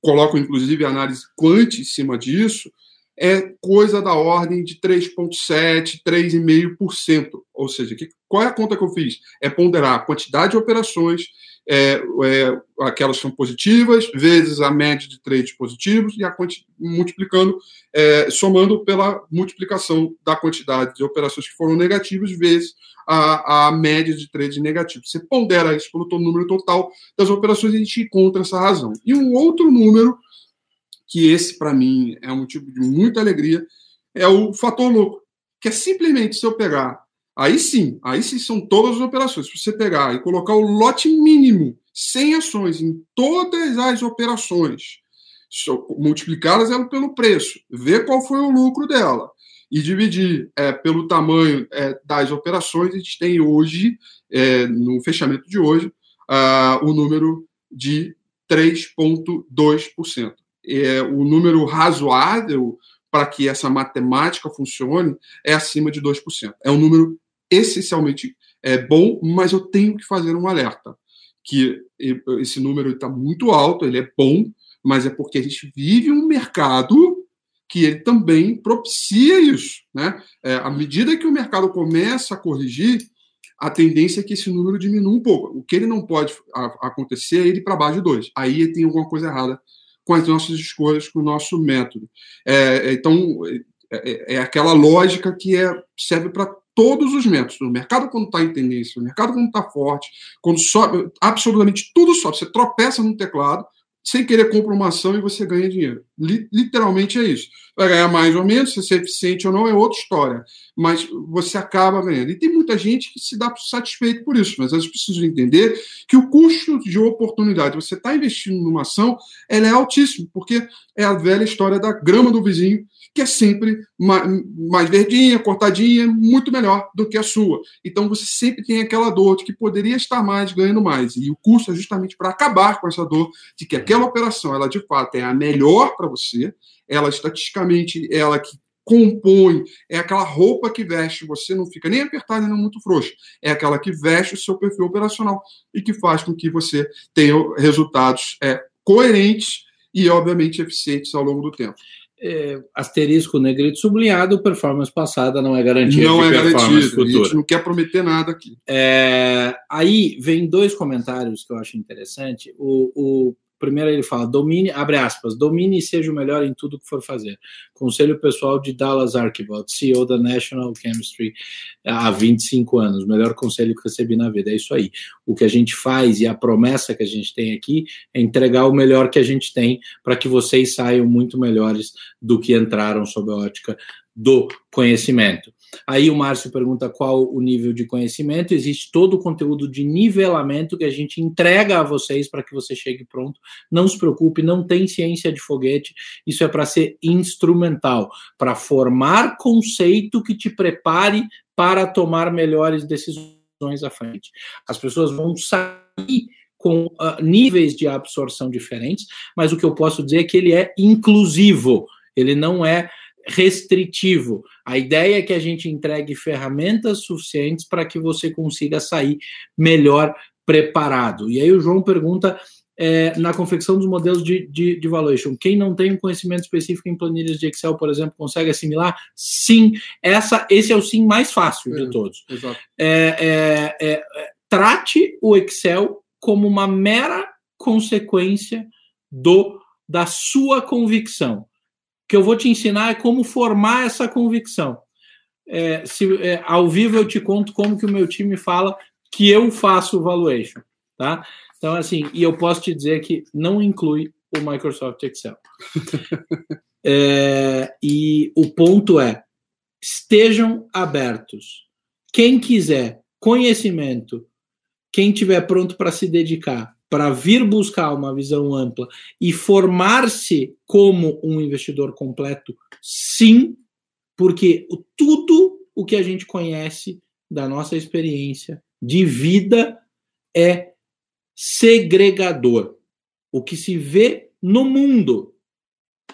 colocam inclusive análise quant em cima disso, é coisa da ordem de 3,7%, 3,5%. Ou seja, que, qual é a conta que eu fiz? É ponderar a quantidade de operações, é, é, aquelas que são positivas, vezes a média de trades positivos, e a multiplicando, é, somando pela multiplicação da quantidade de operações que foram negativas, vezes a, a média de trades negativos. Você pondera isso pelo número total das operações e a gente encontra essa razão. E um outro número que esse, para mim, é um motivo de muita alegria, é o fator lucro, que é simplesmente se eu pegar, aí sim, aí sim são todas as operações, se você pegar e colocar o lote mínimo, 100 ações em todas as operações, multiplicá-las pelo preço, ver qual foi o lucro dela e dividir é, pelo tamanho é, das operações, a gente tem hoje, é, no fechamento de hoje, uh, o número de 3,2% é, o número razoável para que essa matemática funcione é acima de 2%. É um número essencialmente é, bom, mas eu tenho que fazer um alerta, que esse número está muito alto, ele é bom, mas é porque a gente vive um mercado que ele também propicia isso. Né? É, à medida que o mercado começa a corrigir, a tendência é que esse número diminua um pouco. O que ele não pode acontecer é ele para baixo de 2. Aí tem alguma coisa errada com as nossas escolhas, com o nosso método. É então, é, é, é aquela lógica que é, serve para todos os métodos. O mercado, quando está em tendência, o mercado, quando está forte, quando sobe, absolutamente tudo sobe. Você tropeça no teclado, sem querer compra uma ação e você ganha dinheiro. Literalmente é isso. Vai ganhar mais ou menos, se ser eficiente ou não é outra história. Mas você acaba ganhando. E tem muita gente que se dá satisfeito por isso, mas elas precisam entender que o custo de oportunidade, você está investindo numa ação, ela é altíssimo, porque é a velha história da grama do vizinho que é sempre mais verdinha, cortadinha, muito melhor do que a sua. Então você sempre tem aquela dor de que poderia estar mais, ganhando mais. E o custo é justamente para acabar com essa dor de que aquela operação, ela de fato é a melhor para você, ela estatisticamente, ela que compõe, é aquela roupa que veste, você não fica nem apertada nem muito frouxa, é aquela que veste o seu perfil operacional e que faz com que você tenha resultados é, coerentes e, obviamente, eficientes ao longo do tempo é, asterisco negrito sublinhado, performance passada não é garantia não é futura. A gente não quer prometer nada aqui. É, aí vem dois comentários que eu acho interessante. O, o Primeiro ele fala, domine, abre aspas, domine e seja o melhor em tudo que for fazer. Conselho pessoal de Dallas Archibald, CEO da National Chemistry há 25 anos. Melhor conselho que recebi na vida. É isso aí. O que a gente faz e a promessa que a gente tem aqui é entregar o melhor que a gente tem para que vocês saiam muito melhores do que entraram sob a ótica do conhecimento. Aí o Márcio pergunta qual o nível de conhecimento. Existe todo o conteúdo de nivelamento que a gente entrega a vocês para que você chegue pronto. Não se preocupe, não tem ciência de foguete. Isso é para ser instrumental, para formar conceito que te prepare para tomar melhores decisões à frente. As pessoas vão sair com uh, níveis de absorção diferentes, mas o que eu posso dizer é que ele é inclusivo. Ele não é restritivo. A ideia é que a gente entregue ferramentas suficientes para que você consiga sair melhor preparado. E aí o João pergunta é, na confecção dos modelos de, de, de valuation. Quem não tem um conhecimento específico em planilhas de Excel, por exemplo, consegue assimilar? Sim, essa, esse é o sim mais fácil é, de todos. É, é, é, trate o Excel como uma mera consequência do da sua convicção que eu vou te ensinar é como formar essa convicção. É, se, é, ao vivo eu te conto como que o meu time fala que eu faço o valuation, tá? Então, assim, e eu posso te dizer que não inclui o Microsoft Excel. é, e o ponto é, estejam abertos. Quem quiser conhecimento, quem tiver pronto para se dedicar, para vir buscar uma visão ampla e formar-se como um investidor completo, sim, porque tudo o que a gente conhece da nossa experiência de vida é segregador. O que se vê no mundo,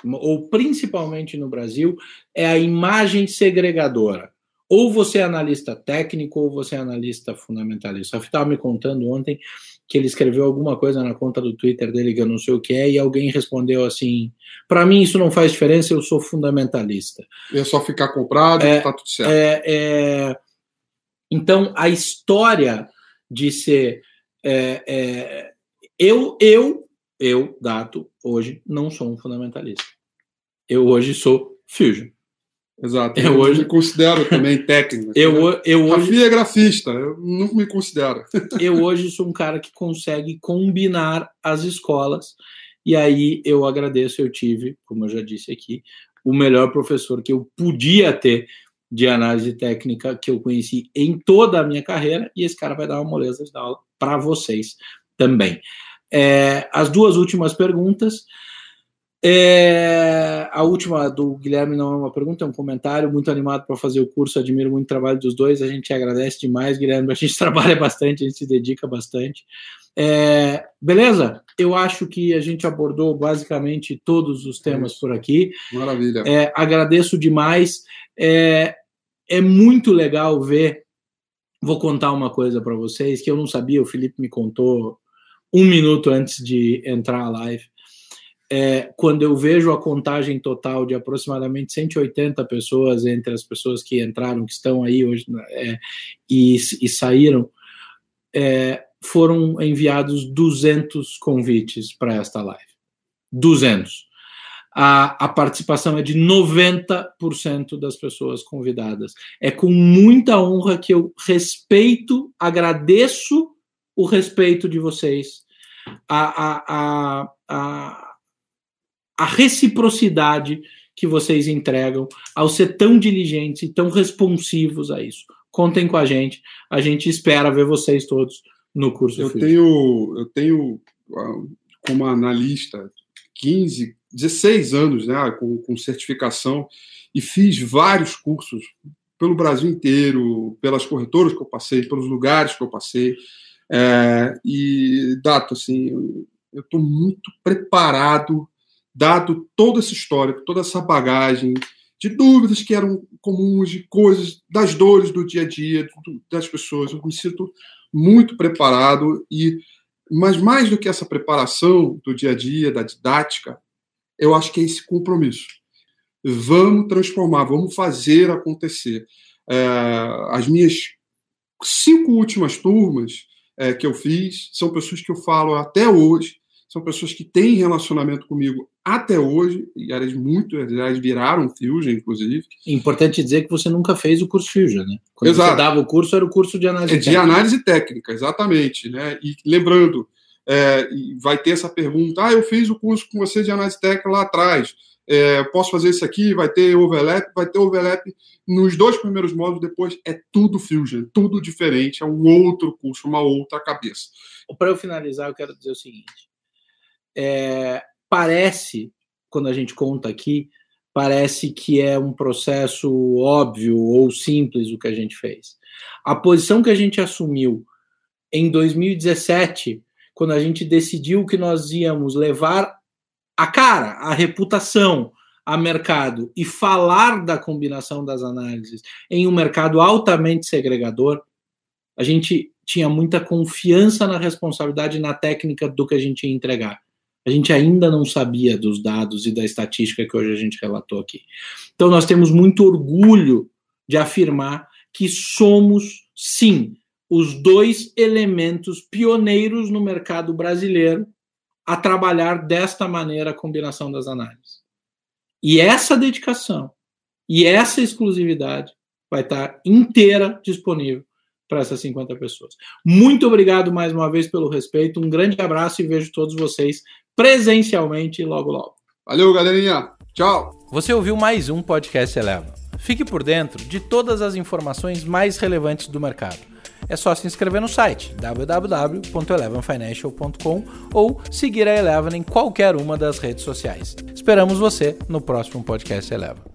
ou principalmente no Brasil, é a imagem segregadora. Ou você é analista técnico, ou você é analista fundamentalista. A estava me contando ontem que ele escreveu alguma coisa na conta do Twitter dele que eu não sei o que é, e alguém respondeu assim: para mim isso não faz diferença, eu sou fundamentalista. É só ficar comprado é, tá tudo certo. É, é, então, a história de ser. É, é, eu, eu, eu, Dato, hoje não sou um fundamentalista. Eu hoje sou Fusion. Exato. Eu, eu hoje me considero também técnico. eu, eu hoje... Rafi é grafista, eu não me considero. eu hoje sou um cara que consegue combinar as escolas, e aí eu agradeço, eu tive, como eu já disse aqui, o melhor professor que eu podia ter de análise técnica que eu conheci em toda a minha carreira, e esse cara vai dar uma moleza de aula para vocês também. É, as duas últimas perguntas. É, a última do Guilherme não é uma pergunta, é um comentário. Muito animado para fazer o curso, admiro muito o trabalho dos dois. A gente agradece demais, Guilherme. A gente trabalha bastante, a gente se dedica bastante. É, beleza? Eu acho que a gente abordou basicamente todos os temas por aqui. Maravilha. É, agradeço demais. É, é muito legal ver. Vou contar uma coisa para vocês que eu não sabia, o Felipe me contou um minuto antes de entrar a live é, quando eu vejo a contagem total de aproximadamente 180 pessoas entre as pessoas que entraram, que estão aí hoje né, é, e, e, saíram, é, foram enviados 200 convites para esta live. 200. A, a participação é de 90% das pessoas convidadas. É com muita honra que eu respeito, agradeço o respeito de vocês, a, a, a, a a reciprocidade que vocês entregam ao ser tão diligentes e tão responsivos a isso. Contem com a gente, a gente espera ver vocês todos no curso. Eu tenho, eu tenho ah, como analista 15, 16 anos, né, com, com certificação e fiz vários cursos pelo Brasil inteiro, pelas corretoras que eu passei, pelos lugares que eu passei. É, e, Dato, assim, eu estou muito preparado dado toda essa história, toda essa bagagem de dúvidas que eram comuns, de coisas, das dores do dia a dia das pessoas. Eu me sinto muito preparado e mas mais do que essa preparação do dia a dia, da didática, eu acho que é esse compromisso. Vamos transformar, vamos fazer acontecer. É, as minhas cinco últimas turmas é, que eu fiz são pessoas que eu falo até hoje, são pessoas que têm relacionamento comigo até hoje, e elas muito, elas viraram Fusion, inclusive. Importante dizer que você nunca fez o curso Fusion, né? Quando Exato. você dava o curso, era o curso de análise é técnica. De análise técnica, exatamente. Né? E lembrando, é, vai ter essa pergunta, ah, eu fiz o curso com você de análise técnica lá atrás, é, posso fazer isso aqui, vai ter overlap, vai ter overlap nos dois primeiros módulos, depois é tudo Fusion, tudo diferente, é um outro curso, uma outra cabeça. Para eu finalizar, eu quero dizer o seguinte, é, parece, quando a gente conta aqui, parece que é um processo óbvio ou simples o que a gente fez. A posição que a gente assumiu em 2017, quando a gente decidiu que nós íamos levar a cara, a reputação, a mercado e falar da combinação das análises em um mercado altamente segregador, a gente tinha muita confiança na responsabilidade e na técnica do que a gente ia entregar a gente ainda não sabia dos dados e da estatística que hoje a gente relatou aqui. Então, nós temos muito orgulho de afirmar que somos, sim, os dois elementos pioneiros no mercado brasileiro a trabalhar desta maneira a combinação das análises. E essa dedicação e essa exclusividade vai estar inteira disponível para essas 50 pessoas. Muito obrigado mais uma vez pelo respeito, um grande abraço e vejo todos vocês presencialmente logo logo. Valeu, galerinha. Tchau. Você ouviu mais um podcast Eleva. Fique por dentro de todas as informações mais relevantes do mercado. É só se inscrever no site www.elevenfinancial.com ou seguir a Eleven em qualquer uma das redes sociais. Esperamos você no próximo podcast Eleva.